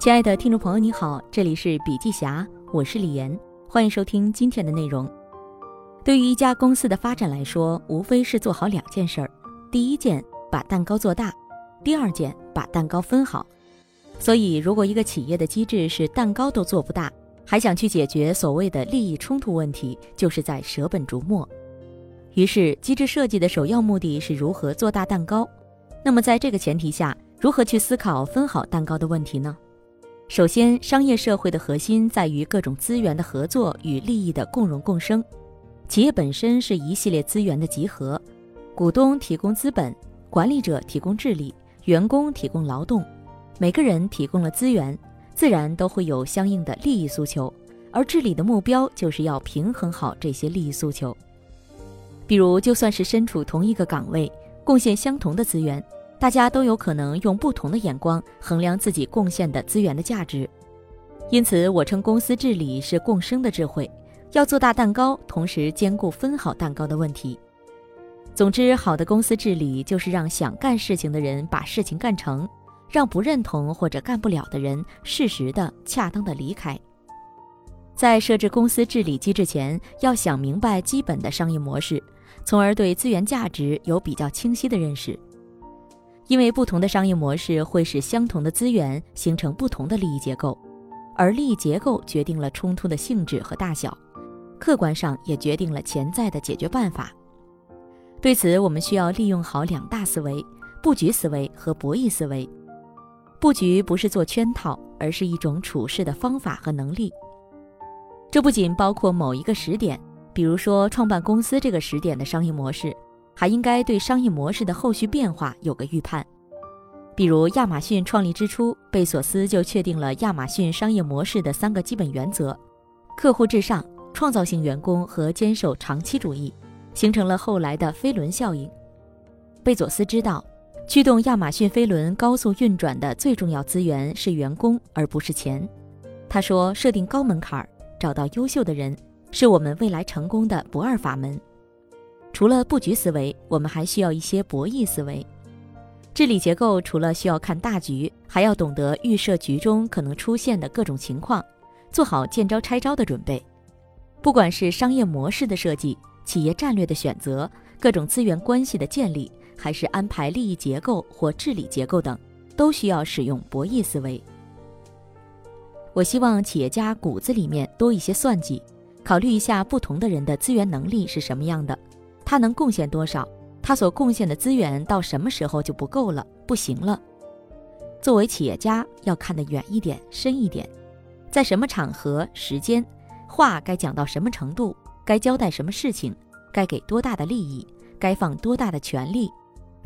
亲爱的听众朋友，你好，这里是笔记侠，我是李岩，欢迎收听今天的内容。对于一家公司的发展来说，无非是做好两件事儿：第一件，把蛋糕做大；第二件，把蛋糕分好。所以，如果一个企业的机制是蛋糕都做不大，还想去解决所谓的利益冲突问题，就是在舍本逐末。于是，机制设计的首要目的是如何做大蛋糕。那么，在这个前提下，如何去思考分好蛋糕的问题呢？首先，商业社会的核心在于各种资源的合作与利益的共荣共生。企业本身是一系列资源的集合，股东提供资本，管理者提供治理，员工提供劳动，每个人提供了资源，自然都会有相应的利益诉求。而治理的目标就是要平衡好这些利益诉求。比如，就算是身处同一个岗位，贡献相同的资源。大家都有可能用不同的眼光衡量自己贡献的资源的价值，因此我称公司治理是共生的智慧，要做大蛋糕，同时兼顾分好蛋糕的问题。总之，好的公司治理就是让想干事情的人把事情干成，让不认同或者干不了的人适时的、恰当的离开。在设置公司治理机制前，要想明白基本的商业模式，从而对资源价值有比较清晰的认识。因为不同的商业模式会使相同的资源形成不同的利益结构，而利益结构决定了冲突的性质和大小，客观上也决定了潜在的解决办法。对此，我们需要利用好两大思维：布局思维和博弈思维。布局不是做圈套，而是一种处事的方法和能力。这不仅包括某一个时点，比如说创办公司这个时点的商业模式。还应该对商业模式的后续变化有个预判，比如亚马逊创立之初，贝索斯就确定了亚马逊商业模式的三个基本原则：客户至上、创造性员工和坚守长期主义，形成了后来的飞轮效应。贝佐斯知道，驱动亚马逊飞轮高速运转的最重要资源是员工，而不是钱。他说：“设定高门槛，找到优秀的人，是我们未来成功的不二法门。”除了布局思维，我们还需要一些博弈思维。治理结构除了需要看大局，还要懂得预设局中可能出现的各种情况，做好见招拆招的准备。不管是商业模式的设计、企业战略的选择、各种资源关系的建立，还是安排利益结构或治理结构等，都需要使用博弈思维。我希望企业家骨子里面多一些算计，考虑一下不同的人的资源能力是什么样的。他能贡献多少？他所贡献的资源到什么时候就不够了，不行了。作为企业家，要看得远一点、深一点，在什么场合、时间，话该讲到什么程度，该交代什么事情，该给多大的利益，该放多大的权利，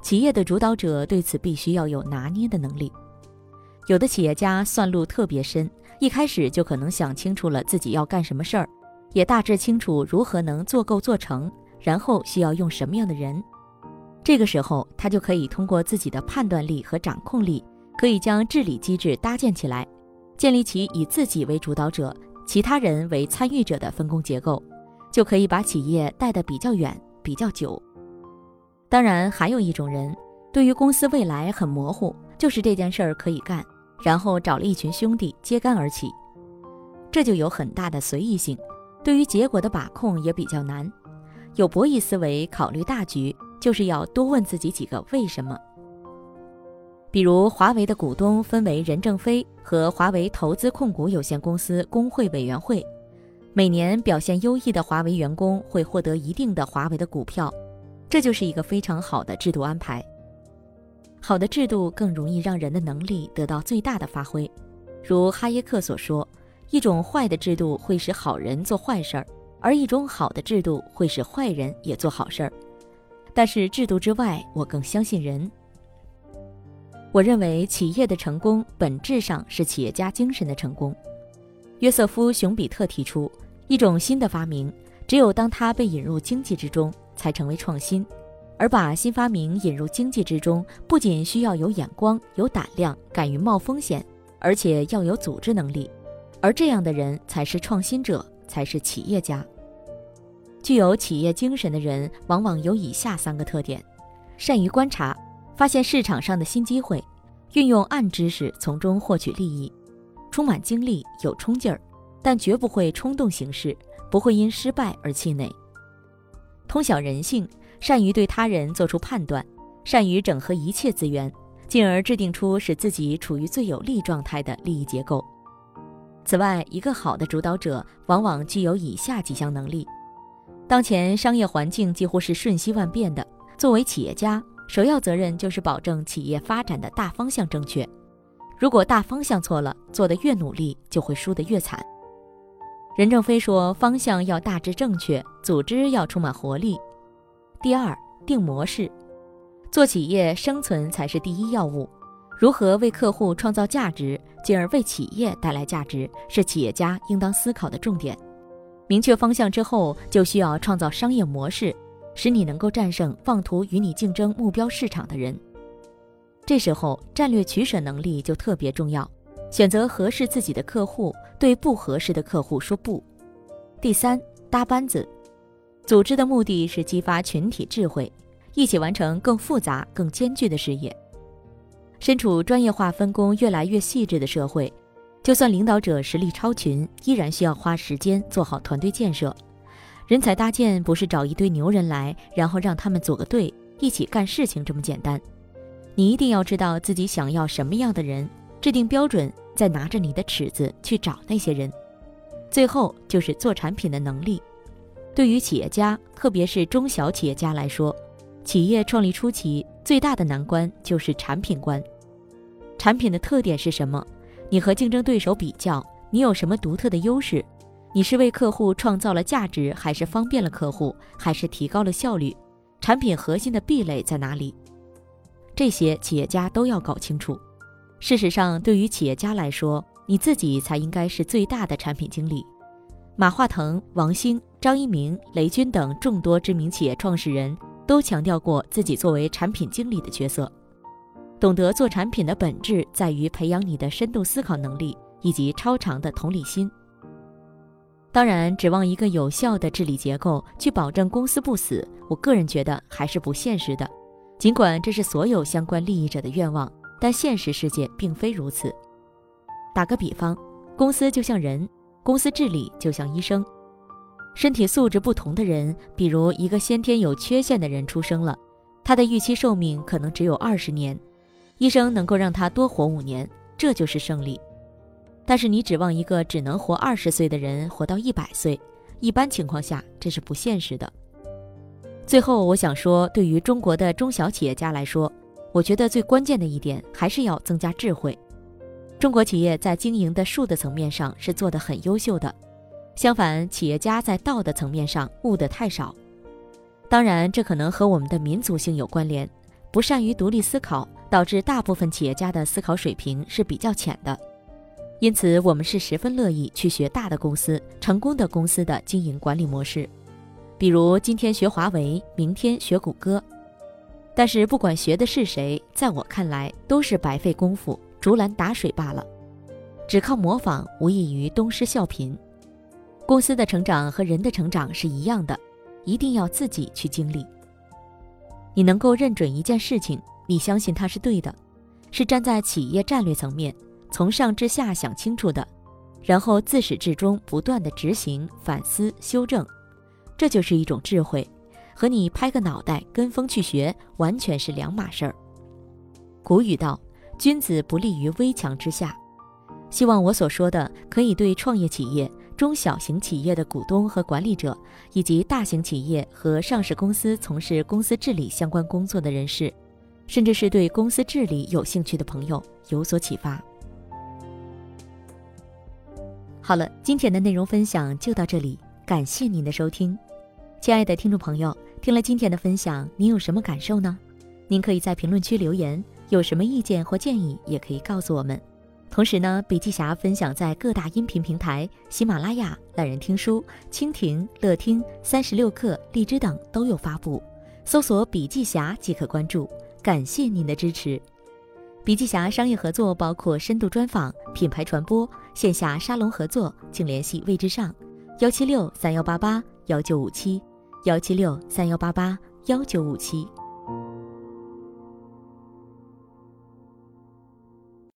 企业的主导者对此必须要有拿捏的能力。有的企业家算路特别深，一开始就可能想清楚了自己要干什么事儿，也大致清楚如何能做够做成。然后需要用什么样的人？这个时候，他就可以通过自己的判断力和掌控力，可以将治理机制搭建起来，建立起以自己为主导者、其他人为参与者的分工结构，就可以把企业带得比较远、比较久。当然，还有一种人，对于公司未来很模糊，就是这件事儿可以干，然后找了一群兄弟揭竿而起，这就有很大的随意性，对于结果的把控也比较难。有博弈思维，考虑大局，就是要多问自己几个为什么。比如，华为的股东分为任正非和华为投资控股有限公司工会委员会，每年表现优异的华为员工会获得一定的华为的股票，这就是一个非常好的制度安排。好的制度更容易让人的能力得到最大的发挥。如哈耶克所说，一种坏的制度会使好人做坏事儿。而一种好的制度会使坏人也做好事儿，但是制度之外，我更相信人。我认为企业的成功本质上是企业家精神的成功。约瑟夫·熊彼特提出，一种新的发明，只有当它被引入经济之中，才成为创新。而把新发明引入经济之中，不仅需要有眼光、有胆量、敢于冒风险，而且要有组织能力。而这样的人才是创新者，才是企业家。具有企业精神的人，往往有以下三个特点：善于观察，发现市场上的新机会，运用暗知识从中获取利益，充满精力，有冲劲儿，但绝不会冲动行事，不会因失败而气馁。通晓人性，善于对他人做出判断，善于整合一切资源，进而制定出使自己处于最有利状态的利益结构。此外，一个好的主导者往往具有以下几项能力。当前商业环境几乎是瞬息万变的，作为企业家，首要责任就是保证企业发展的大方向正确。如果大方向错了，做得越努力，就会输得越惨。任正非说：“方向要大致正确，组织要充满活力。”第二，定模式，做企业生存才是第一要务。如何为客户创造价值，进而为企业带来价值，是企业家应当思考的重点。明确方向之后，就需要创造商业模式，使你能够战胜妄图与你竞争目标市场的人。这时候，战略取舍能力就特别重要，选择合适自己的客户，对不合适的客户说不。第三，搭班子，组织的目的是激发群体智慧，一起完成更复杂、更艰巨的事业。身处专业化分工越来越细致的社会，就算领导者实力超群，依然需要花时间做好团队建设。人才搭建不是找一堆牛人来，然后让他们组个队一起干事情这么简单。你一定要知道自己想要什么样的人，制定标准，再拿着你的尺子去找那些人。最后就是做产品的能力。对于企业家，特别是中小企业家来说，企业创立初期最大的难关就是产品关。产品的特点是什么？你和竞争对手比较，你有什么独特的优势？你是为客户创造了价值，还是方便了客户，还是提高了效率？产品核心的壁垒在哪里？这些企业家都要搞清楚。事实上，对于企业家来说，你自己才应该是最大的产品经理。马化腾、王兴、张一鸣、雷军等众多知名企业创始人都强调过自己作为产品经理的角色。懂得做产品的本质在于培养你的深度思考能力以及超长的同理心。当然，指望一个有效的治理结构去保证公司不死，我个人觉得还是不现实的。尽管这是所有相关利益者的愿望，但现实世界并非如此。打个比方，公司就像人，公司治理就像医生。身体素质不同的人，比如一个先天有缺陷的人出生了，他的预期寿命可能只有二十年。医生能够让他多活五年，这就是胜利。但是你指望一个只能活二十岁的人活到一百岁，一般情况下这是不现实的。最后，我想说，对于中国的中小企业家来说，我觉得最关键的一点还是要增加智慧。中国企业在经营的术的层面上是做得很优秀的，相反，企业家在道的层面上悟得太少。当然，这可能和我们的民族性有关联，不善于独立思考。导致大部分企业家的思考水平是比较浅的，因此我们是十分乐意去学大的公司、成功的公司的经营管理模式，比如今天学华为，明天学谷歌。但是不管学的是谁，在我看来都是白费功夫、竹篮打水罢了，只靠模仿无异于东施效颦。公司的成长和人的成长是一样的，一定要自己去经历。你能够认准一件事情。你相信它是对的，是站在企业战略层面，从上至下想清楚的，然后自始至终不断的执行、反思、修正，这就是一种智慧，和你拍个脑袋跟风去学完全是两码事儿。古语道：“君子不立于危墙之下。”希望我所说的可以对创业企业、中小型企业的股东和管理者，以及大型企业和上市公司从事公司治理相关工作的人士。甚至是对公司治理有兴趣的朋友有所启发。好了，今天的内容分享就到这里，感谢您的收听，亲爱的听众朋友，听了今天的分享，您有什么感受呢？您可以在评论区留言，有什么意见或建议也可以告诉我们。同时呢，笔记侠分享在各大音频平台，喜马拉雅、懒人听书、蜻蜓、乐听、三十六课、荔枝等都有发布，搜索“笔记侠”即可关注。感谢您的支持。笔记侠商业合作包括深度专访、品牌传播、线下沙龙合作，请联系魏之上，幺七六三幺八八幺九五七，幺七六三幺八八幺九五七。